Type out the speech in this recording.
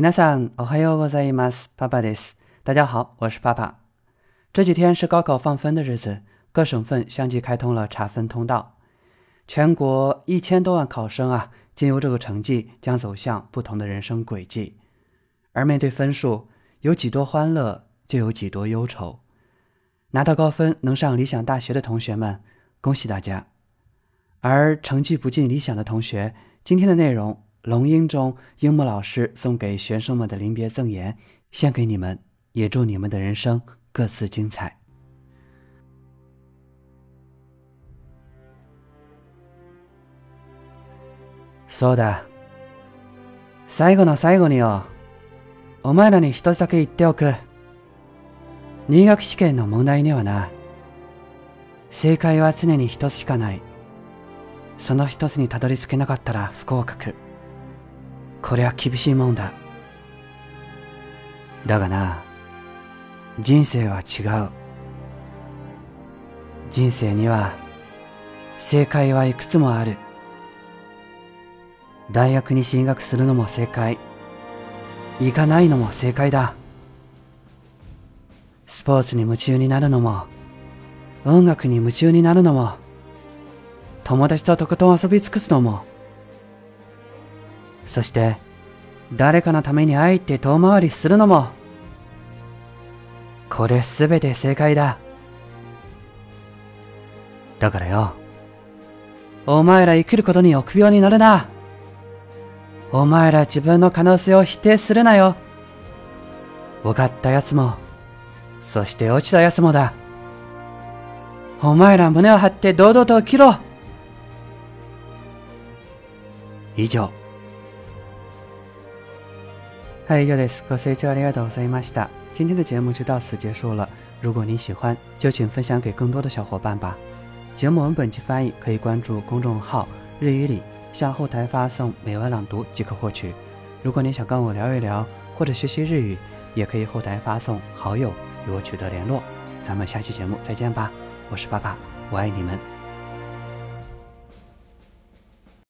皆さん、おはようございます。パパです。大家好，我是爸爸。这几天是高考放分的日子，各省份相继开通了查分通道，全国一千多万考生啊，经由这个成绩将走向不同的人生轨迹。而面对分数，有几多欢乐，就有几多忧愁。拿到高分能上理想大学的同学们，恭喜大家！而成绩不尽理想的同学，今天的内容， 龙樱中樱木老师送给学生们的临别赠言，献给你们，也祝你们的人生各自精彩。そうだ。最後の最後によ。お前らに一つだけ言っておく。入学試験の問題にはな、正解は常に一つしかない。その一つにたどり着けなかったら不合格。これは厳しいもんだ。だがな、人生は違う。人生には、正解はいくつもある。大学に進学するのも正解。行かないのも正解だ。スポーツに夢中になるのも、音楽に夢中になるのも、友達ととことん遊び尽くすのも、そして、誰かのために愛って遠回りするのも、これすべて正解だ。だからよ、お前ら生きることに臆病になるな。お前ら自分の可能性を否定するなよ。分かった奴も、そして落ちた奴もだ。お前ら胸を張って堂々と生きろ以上。嗨，以上です。ご清聴ありがとうございました。今天的节目就到此结束了。如果您喜欢，就请分享给更多的小伙伴吧。节目文本及翻译可以关注公众号“日语里”，向后台发送“美文朗读”即可获取。如果您想跟我聊一聊，或者学习日语，也可以后台发送“好友”与我取得联络。咱们下期节目再见吧，我是爸爸，我爱你们。